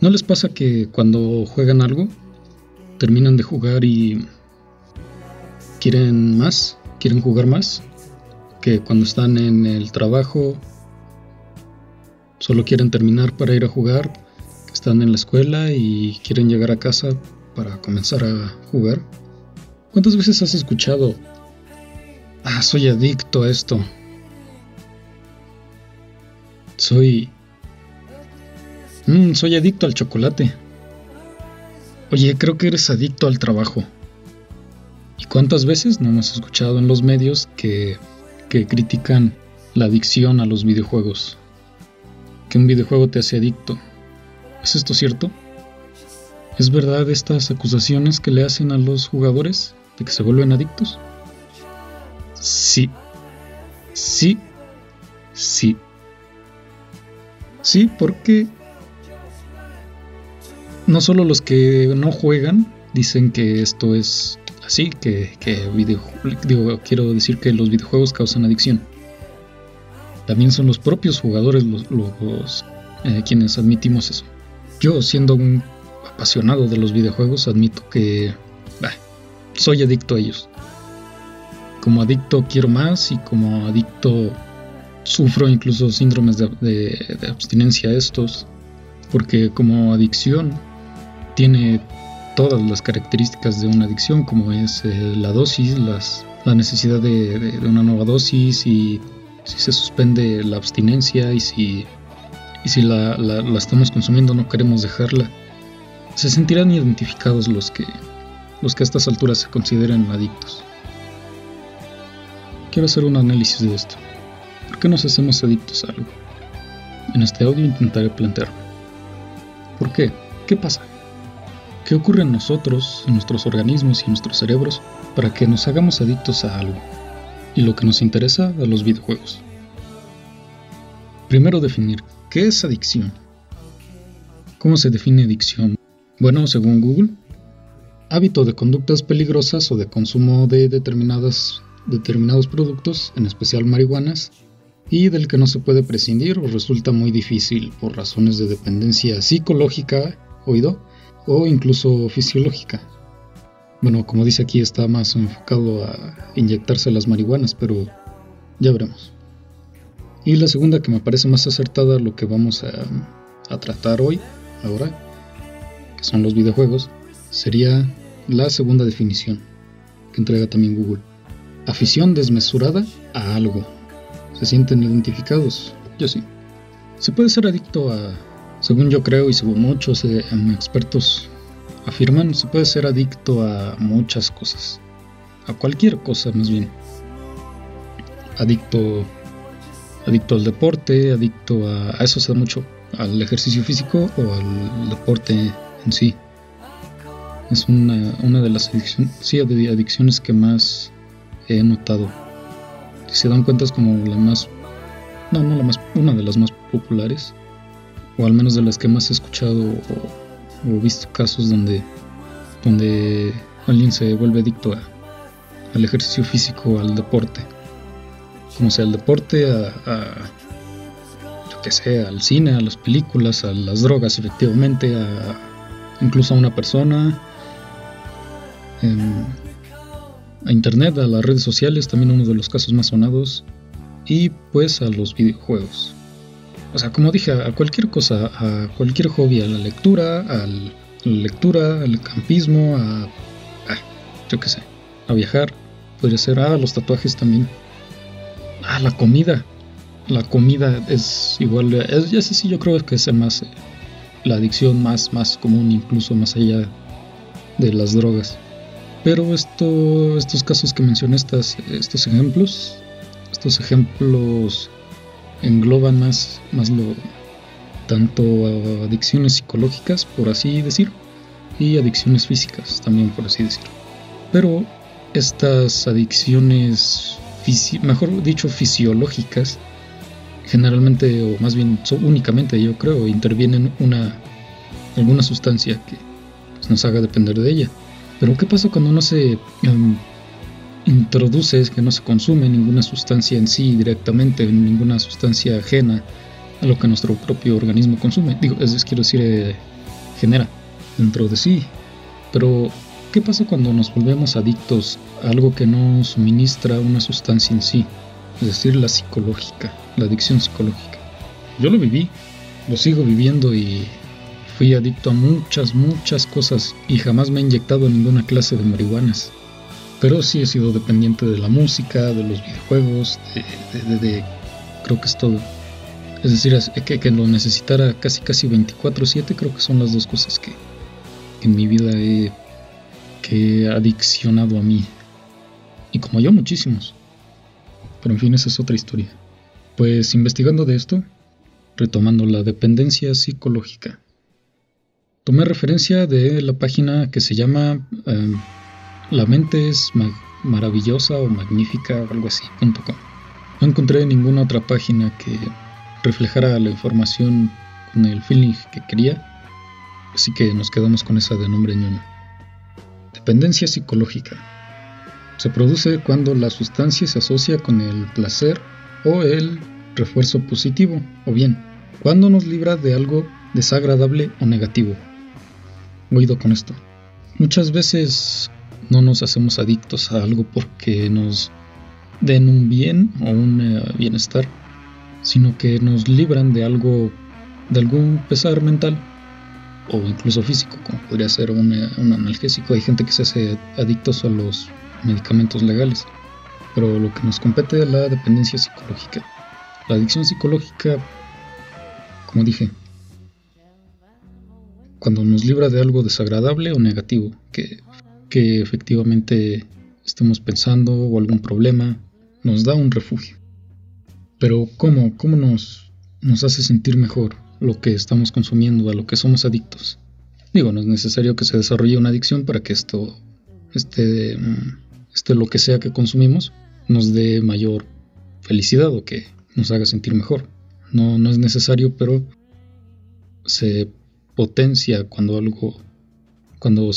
¿No les pasa que cuando juegan algo, terminan de jugar y quieren más? ¿Quieren jugar más? Que cuando están en el trabajo, solo quieren terminar para ir a jugar, están en la escuela y quieren llegar a casa para comenzar a jugar. ¿Cuántas veces has escuchado, ah, soy adicto a esto? Soy... Mm, soy adicto al chocolate. Oye, creo que eres adicto al trabajo. ¿Y cuántas veces no hemos escuchado en los medios que, que critican la adicción a los videojuegos? Que un videojuego te hace adicto. ¿Es esto cierto? ¿Es verdad estas acusaciones que le hacen a los jugadores de que se vuelven adictos? Sí. Sí. Sí. Sí, porque no solo los que no juegan dicen que esto es así, que, que digo, quiero decir que los videojuegos causan adicción. También son los propios jugadores los, eh, quienes admitimos eso. Yo, siendo un apasionado de los videojuegos, admito que soy adicto a ellos. Como adicto quiero más y como adicto sufro incluso síndromes de, abstinencia estos, porque como adicción tiene todas las características de una adicción, como es eh, la dosis, las, la necesidad de, una nueva dosis y si se suspende la abstinencia y si, y si la, la, estamos consumiendo no queremos dejarla, se sentirán identificados los que, los que a estas alturas se consideran adictos. Quiero hacer un análisis de esto. ¿Por qué nos hacemos adictos a algo? En este audio intentaré plantearlo. ¿Por qué? ¿Qué pasa? ¿Qué ocurre en nosotros, en nuestros organismos y en nuestros cerebros para que nos hagamos adictos a algo? Y lo que nos interesa a los videojuegos. Primero definir, ¿qué es adicción? ¿Cómo se define adicción? Bueno, según Google, hábito de conductas peligrosas o de consumo de determinadas, determinados productos, en especial marihuanas, y del que no se puede prescindir o resulta muy difícil por razones de dependencia psicológica, oído, o incluso fisiológica. Bueno, como dice aquí, está más enfocado a inyectarse las marihuanas, pero ya veremos. Y la segunda que me parece más acertada, lo que vamos a, a tratar hoy, ahora, que son los videojuegos, sería la segunda definición que entrega también Google. Afición desmesurada a algo ¿Se sienten identificados? Yo sí. Se puede ser adicto a, según yo creo y según muchos eh, expertos afirman, se puede ser adicto a muchas cosas. A cualquier cosa más bien. Adicto, adicto al deporte, adicto a, eso se da mucho, al ejercicio físico o al deporte en sí. Es una, una de las adicciones, adicciones que más he notado si se dan cuenta es como la más, no, no la más, una de las más populares, o al menos de las que más he escuchado o, visto casos donde, donde alguien se vuelve adicto a, al ejercicio físico, al deporte, como sea al deporte, a, a yo que sé, al cine, a las películas, a las drogas, efectivamente, a incluso a una persona. A Internet, a las redes sociales, también uno de los casos más sonados, y pues a los videojuegos. O sea, como dije, a cualquier cosa, a cualquier hobby, a la lectura, a la lectura, al campismo, a, yo qué sé, a viajar, podría ser, a los tatuajes también, a la comida. La comida es igual, es, ya sé si yo creo que es más, la adicción más, más común, incluso más allá de las drogas. Pero esto, estos casos que mencioné, estas, estos ejemplos, estos ejemplos engloban más, más lo, tanto adicciones psicológicas, por así decir, y adicciones físicas, también por así decir. Pero estas adicciones, mejor dicho, fisiológicas, generalmente, o más bien únicamente yo creo, intervienen una, alguna sustancia que pues, nos haga depender de ella. Pero ¿qué pasa cuando no se em, introduce, que no se consume ninguna sustancia en sí directamente, ninguna sustancia ajena a lo que nuestro propio organismo consume? Digo, es quiero decir, eh, genera dentro de sí. Pero, ¿qué pasa cuando nos volvemos adictos a algo que no suministra una sustancia en sí? Es decir, la psicológica, la adicción psicológica. Yo lo viví, lo sigo viviendo y fui adicto a muchas, muchas cosas y jamás me he inyectado ninguna clase de marihuanas. Pero sí he sido dependiente de la música, de los videojuegos, de, creo que es todo. Es decir, que, que lo necesitara casi casi 24/7 creo que son las dos cosas que, en mi vida he, que he adiccionado a mí. Y como yo, muchísimos. Pero en fin, esa es otra historia. Pues investigando de esto, retomando la dependencia psicológica. Tomé referencia de la página que se llama eh, la mente es maravillosa o magnífica o algo así. .com. No encontré ninguna otra página que reflejara la información con el feeling que quería, así que nos quedamos con esa de nombre ñoño. Dependencia psicológica. Se produce cuando la sustancia se asocia con el placer o el refuerzo positivo, o bien, cuando nos libra de algo desagradable o negativo. Oído con esto. Muchas veces no nos hacemos adictos a algo porque nos den un bien o un eh, bienestar, sino que nos libran de algo, de algún pesar mental o incluso físico, como podría ser un, eh, un analgésico. Hay gente que se hace adictos a los medicamentos legales, pero lo que nos compete es la dependencia psicológica. La adicción psicológica, como dije, cuando nos libra de algo desagradable o negativo, que que efectivamente estemos pensando o algún problema, nos da un refugio. Pero ¿cómo? ¿Cómo nos, hace sentir mejor lo que estamos consumiendo, a lo que somos adictos? Digo, no es necesario que se desarrolle una adicción para que esto, este, este lo que sea que consumimos, nos dé mayor felicidad o que nos haga sentir mejor. No, no es necesario, pero se potencia cuando algo, cuando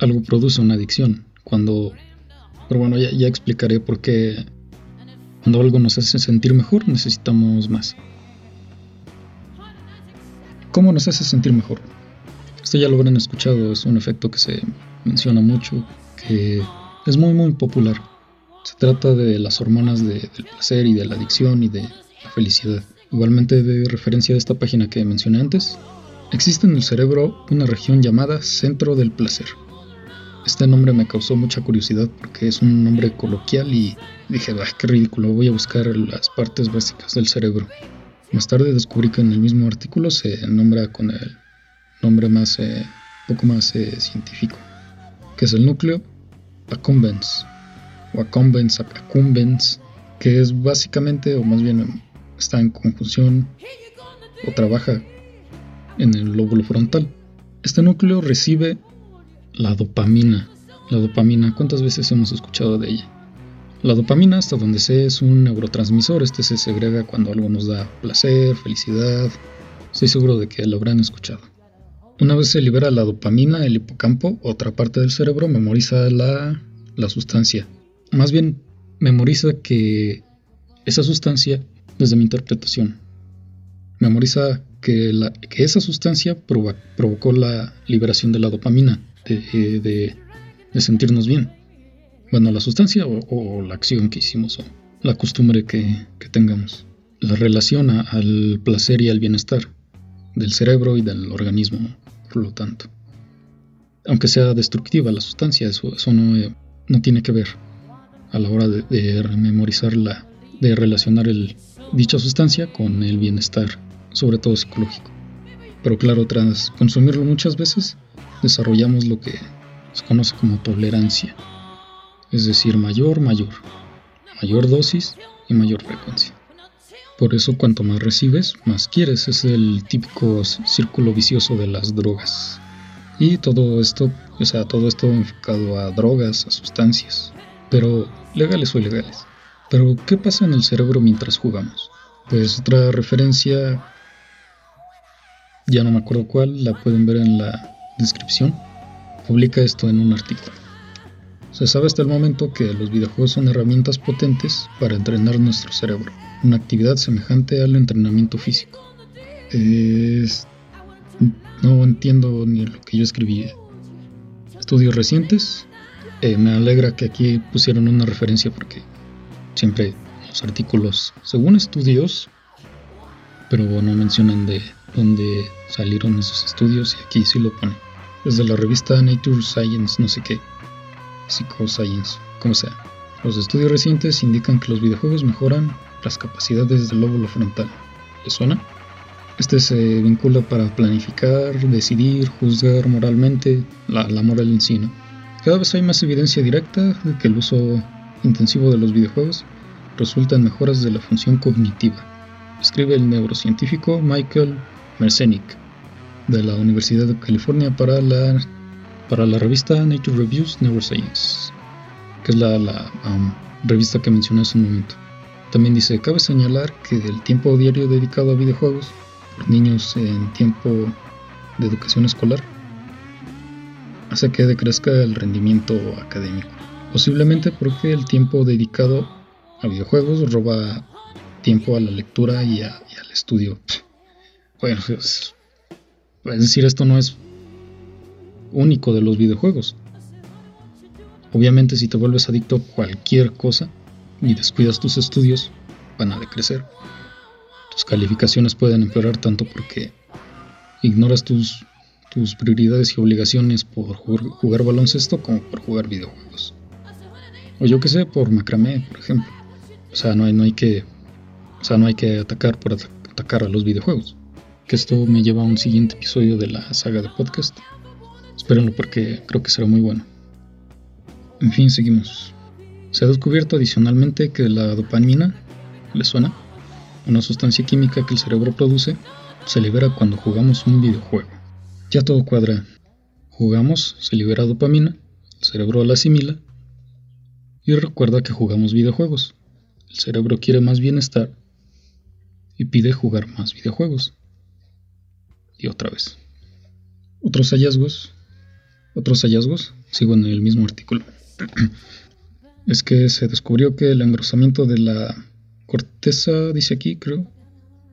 algo produce una adicción. Cuando, pero bueno, ya, explicaré por qué cuando algo nos hace sentir mejor necesitamos más. ¿Cómo nos hace sentir mejor? Esto ya lo habrán escuchado, es un efecto que se menciona mucho, que es muy muy popular. Se trata de las hormonas del placer y de la adicción y de la felicidad. Igualmente de referencia a esta página que mencioné antes, existe en el cerebro una región llamada centro del placer. Este nombre me causó mucha curiosidad porque es un nombre coloquial y dije, ¡ay, qué ridículo! Voy a buscar las partes básicas del cerebro. Más tarde descubrí que en el mismo artículo se nombra con el nombre más, eh, poco más eh, científico, que es el núcleo accumbens, o accumbens, accumbens, que es básicamente, o más bien está en conjunción o trabaja en el lóbulo frontal. Este núcleo recibe la dopamina. La dopamina, ¿cuántas veces hemos escuchado de ella? La dopamina, hasta donde sé, es un neurotransmisor. Este se segrega cuando algo nos da placer, felicidad. Estoy seguro de que lo habrán escuchado. Una vez se libera la dopamina, el hipocampo, otra parte del cerebro, memoriza la, la sustancia. Más bien, memoriza que esa sustancia, desde mi interpretación, memoriza que, la, que esa sustancia provocó la liberación de la dopamina de, sentirnos bien. Bueno, la sustancia o, la acción que hicimos o la costumbre que, tengamos. La relaciona al placer y al bienestar del cerebro y del organismo, por lo tanto. Aunque sea destructiva la sustancia, eso, no, eh, no tiene que ver a la hora de, de memorizarla, de relacionar el, dicha sustancia con el bienestar, sobre todo psicológico. Pero claro, tras consumirlo muchas veces, desarrollamos lo que se conoce como tolerancia, es decir, mayor, mayor, mayor dosis y mayor frecuencia. Por eso cuanto más recibes, más quieres, es el típico círculo vicioso de las drogas. Y todo esto, o sea, todo esto enfocado a drogas, a sustancias, pero legales o ilegales. Pero, ¿qué pasa en el cerebro mientras jugamos? Pues otra referencia, ya no me acuerdo cuál, la pueden ver en la descripción, publica esto en un artículo. Se sabe hasta el momento que los videojuegos son herramientas potentes para entrenar nuestro cerebro, una actividad semejante al entrenamiento físico. No entiendo ni lo que yo escribí. Estudios recientes. Eh, me alegra que aquí pusieron una referencia porque siempre los artículos, según estudios, pero no mencionan de dónde salieron esos estudios y aquí sí lo pone. Desde la revista Nature Science, no sé qué, Psychoscience, como sea. Los estudios recientes indican que los videojuegos mejoran las capacidades del lóbulo frontal. ¿Le suena? Este se vincula para planificar, decidir, juzgar moralmente, la, moral en sí. Cada vez hay más evidencia directa de que el uso intensivo de los videojuegos resulta en mejoras de la función cognitiva, escribe el neurocientífico Michael Merzenich de la Universidad de California para la, para la revista Nature Reviews Neuroscience, que es la, um, revista que mencioné hace un momento. También dice, cabe señalar que el tiempo diario dedicado a videojuegos niños en tiempo de educación escolar hace que decrezca el rendimiento académico. Posiblemente porque el tiempo dedicado a videojuegos roba tiempo a la lectura y, al estudio. Bueno, es, es decir, esto no es único de los videojuegos. Obviamente si te vuelves adicto a cualquier cosa y descuidas tus estudios, van a decrecer calificaciones pueden empeorar tanto porque ignoras tus, tus prioridades y obligaciones por jugar, baloncesto como por jugar videojuegos. O yo que sé, por macramé, por ejemplo. O sea, no hay, no hay que. O sea, no hay que atacar por atacar a los videojuegos. Que esto me lleva a un siguiente episodio de la saga de podcast. Espérenlo porque creo que será muy bueno. En fin, seguimos. Se ha descubierto adicionalmente que la dopamina, ¿le suena? una sustancia química que el cerebro produce, se libera cuando jugamos un videojuego. Ya todo cuadra. Jugamos, se libera dopamina, el cerebro la asimila y recuerda que jugamos videojuegos. El cerebro quiere más bienestar y pide jugar más videojuegos. Y otra vez. Otros hallazgos, otros hallazgos, sigo en el mismo artículo, es que se descubrió que el engrosamiento de la corteza, dice aquí, creo.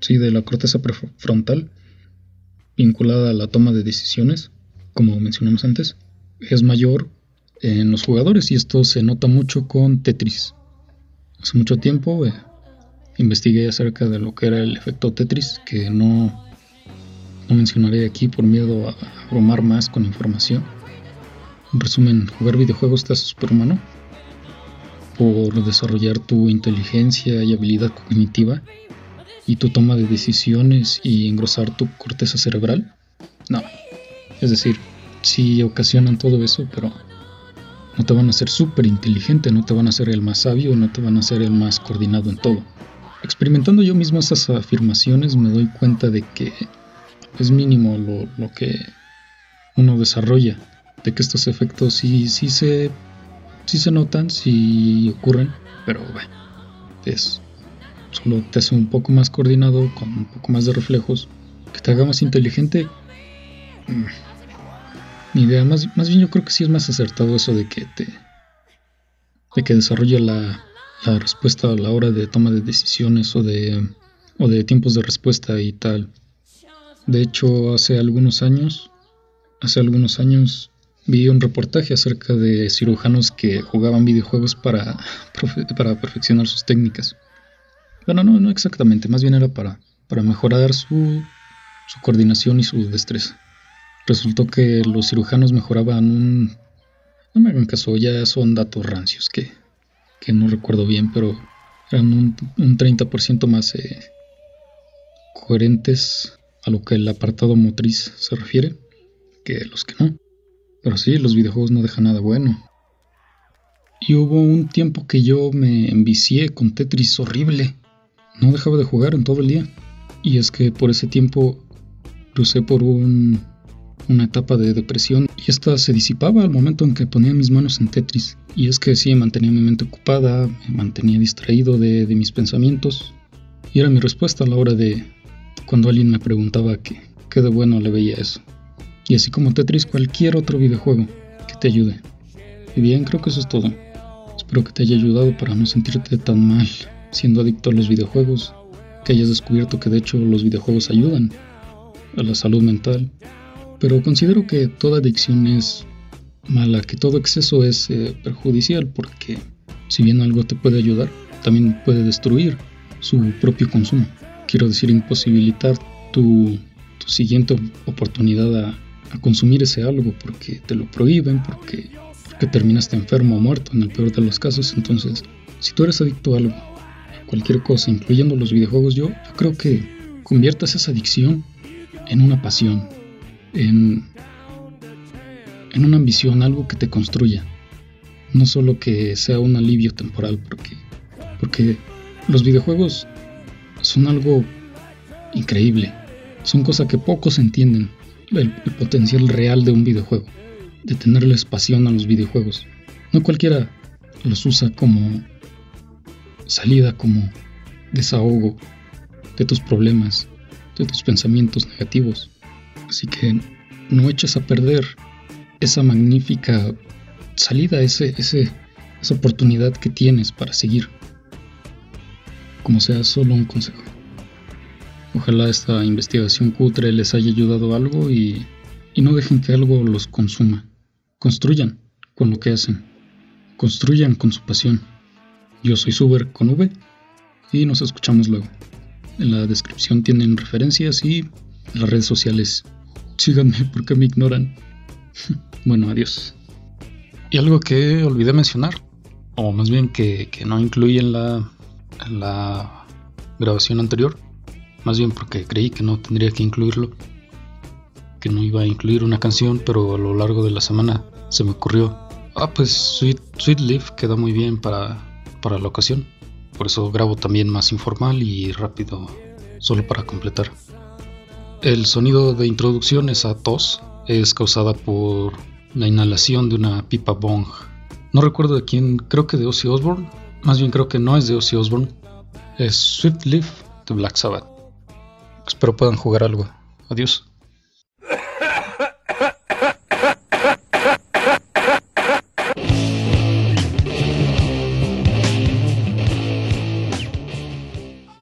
Sí, de la corteza prefrontal, vinculada a la toma de decisiones, como mencionamos antes, es mayor en los jugadores y esto se nota mucho con Tetris. Hace mucho tiempo eh, investigué acerca de lo que era el efecto Tetris, que no, no mencionaré aquí por miedo a abrumar más con información. En resumen, jugar videojuegos te hace superhumano por desarrollar tu inteligencia y habilidad cognitiva y tu toma de decisiones y engrosar tu corteza cerebral? No. Es decir, sí ocasionan todo eso, pero no te van a hacer súper inteligente, no te van a hacer el más sabio, no te van a hacer el más coordinado en todo. Experimentando yo mismo esas afirmaciones me doy cuenta de que es mínimo lo, lo que uno desarrolla, de que estos efectos sí, sí se sí se notan, sí ocurren, pero bueno, es solo te hace un poco más coordinado, con un poco más de reflejos, que te haga más inteligente. Mi mm, idea, más, más bien yo creo que sí es más acertado eso de que te de que desarrolla la, la respuesta a la hora de toma de decisiones o de o de tiempos de respuesta y tal. De hecho, hace algunos años, hace algunos años vi un reportaje acerca de cirujanos que jugaban videojuegos para, para perfeccionar sus técnicas. Bueno, no, no exactamente, más bien era para, para mejorar su, su coordinación y su destreza. Resultó que los cirujanos mejoraban un... No me hagan caso, ya son datos rancios que, que no recuerdo bien, pero eran un, un 30% más eh, coherentes a lo que el apartado motriz se refiere que los que no. Pero sí, los videojuegos no dejan nada bueno. Y hubo un tiempo que yo me envicié con Tetris horrible. No dejaba de jugar en todo el día. Y es que por ese tiempo crucé por un, una etapa de depresión y esta se disipaba al momento en que ponía mis manos en Tetris. Y es que sí, mantenía mi mente ocupada, me mantenía distraído de, de mis pensamientos. Y era mi respuesta a la hora de cuando alguien me preguntaba qué, qué de bueno le veía eso y así como Tetris cualquier otro videojuego que te ayude. Y bien, creo que eso es todo. Espero que te haya ayudado para no sentirte tan mal siendo adicto a los videojuegos, que hayas descubierto que de hecho los videojuegos ayudan. a la salud mental, pero considero que toda adicción es mala, que todo exceso es eh, perjudicial porque si bien algo te puede ayudar, también puede destruir su propio consumo. Quiero decir, imposibilitar tu, siguiente oportunidad a, consumir ese algo porque te lo prohíben, porque, porque terminaste enfermo o muerto en el peor de los casos. Entonces, si tú eres adicto a algo, a cualquier cosa, incluyendo los videojuegos, yo, yo creo que conviertas esa adicción en una pasión, en, en una ambición, algo que te construya. No solo que sea un alivio temporal, porque, porque los videojuegos son algo increíble. Son cosas que pocos entienden. El, el, potencial real de un videojuego. De tenerles pasión a los videojuegos. No cualquiera los usa como salida, como desahogo de tus problemas, de tus pensamientos negativos. Así que no eches a perder esa magnífica salida, ese, ese, esa oportunidad que tienes para seguir. Como sea solo un consejo. Ojalá esta investigación cutre les haya ayudado algo y, y no dejen que algo los consuma. Construyan con lo que hacen. Construyan con su pasión. Yo soy Suber con V y nos escuchamos luego. En la descripción tienen referencias y las redes sociales. Síganme porque me ignoran. bueno, adiós. Y algo que olvidé mencionar, o más bien que, no incluí en la, la grabación anterior, más bien porque creí que no tendría que incluirlo, que no iba a incluir una canción, pero a lo largo de la semana se me ocurrió, ah, pues Sweet, Sweet Leaf queda muy bien para, para la ocasión. Por eso grabo también más informal y rápido, solo para completar. El sonido de introducción, esa tos, es causada por la inhalación de una pipa bong. No recuerdo de quién, creo que de Ozzy Osbourne. Más bien creo que no es de Ozzy Osbourne. Es Swift Leaf de Black Sabbath. Espero puedan jugar algo. Adiós.